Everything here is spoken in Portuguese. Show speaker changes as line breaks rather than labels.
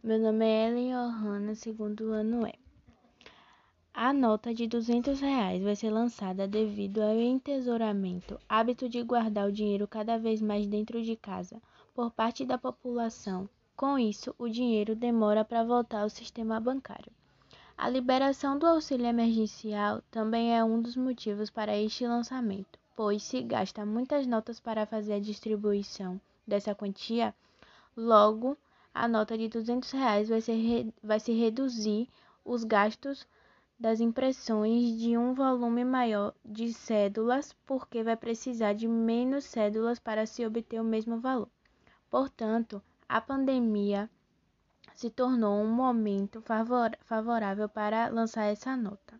Meu nome é Ellen Johanna, segundo ano é. A nota de 200 reais vai ser lançada devido ao entesouramento, hábito de guardar o dinheiro cada vez mais dentro de casa, por parte da população. Com isso, o dinheiro demora para voltar ao sistema bancário. A liberação do auxílio emergencial também é um dos motivos para este lançamento, pois se gasta muitas notas para fazer a distribuição dessa quantia, logo a nota de 200 reais vai, ser, vai se reduzir os gastos das impressões de um volume maior de cédulas, porque vai precisar de menos cédulas para se obter o mesmo valor. Portanto, a pandemia se tornou um momento favorável para lançar essa nota.